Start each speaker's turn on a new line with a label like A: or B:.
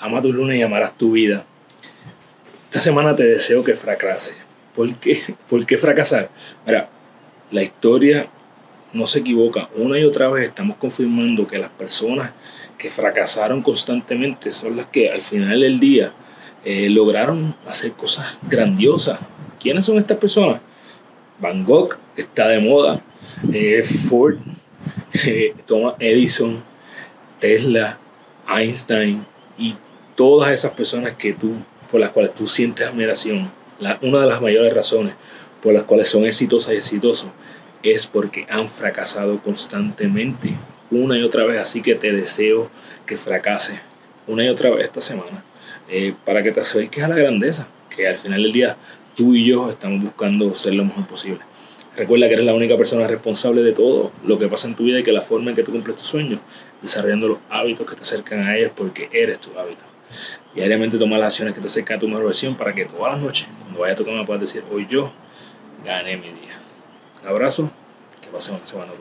A: ama tu lunes y amarás tu vida. Esta semana te deseo que fracase. ¿Por qué? ¿Por qué fracasar? Mira, la historia no se equivoca. Una y otra vez estamos confirmando que las personas que fracasaron constantemente son las que al final del día eh, lograron hacer cosas grandiosas. ¿Quiénes son estas personas? Van Gogh, que está de moda, eh, Ford, eh, Thomas Edison, Tesla, Einstein y todas esas personas que tú, por las cuales tú sientes admiración. una de las mayores razones por las cuales son exitosas y exitosos es porque han fracasado constantemente una y otra vez. Así que te deseo que fracase una y otra vez esta semana eh, para que te acerques a la grandeza, que al final del día tú y yo estamos buscando ser lo mejor posible. Recuerda que eres la única persona responsable de todo lo que pasa en tu vida y que la forma en que tú cumples tus sueños, desarrollando los hábitos que te acercan a ellos porque eres tu hábito. Diariamente toma las acciones que te acercan a tu mejor versión para que todas las noches, cuando vaya a tu cama, puedas decir, hoy yo gané mi día. Un abrazo, que pasen una semana.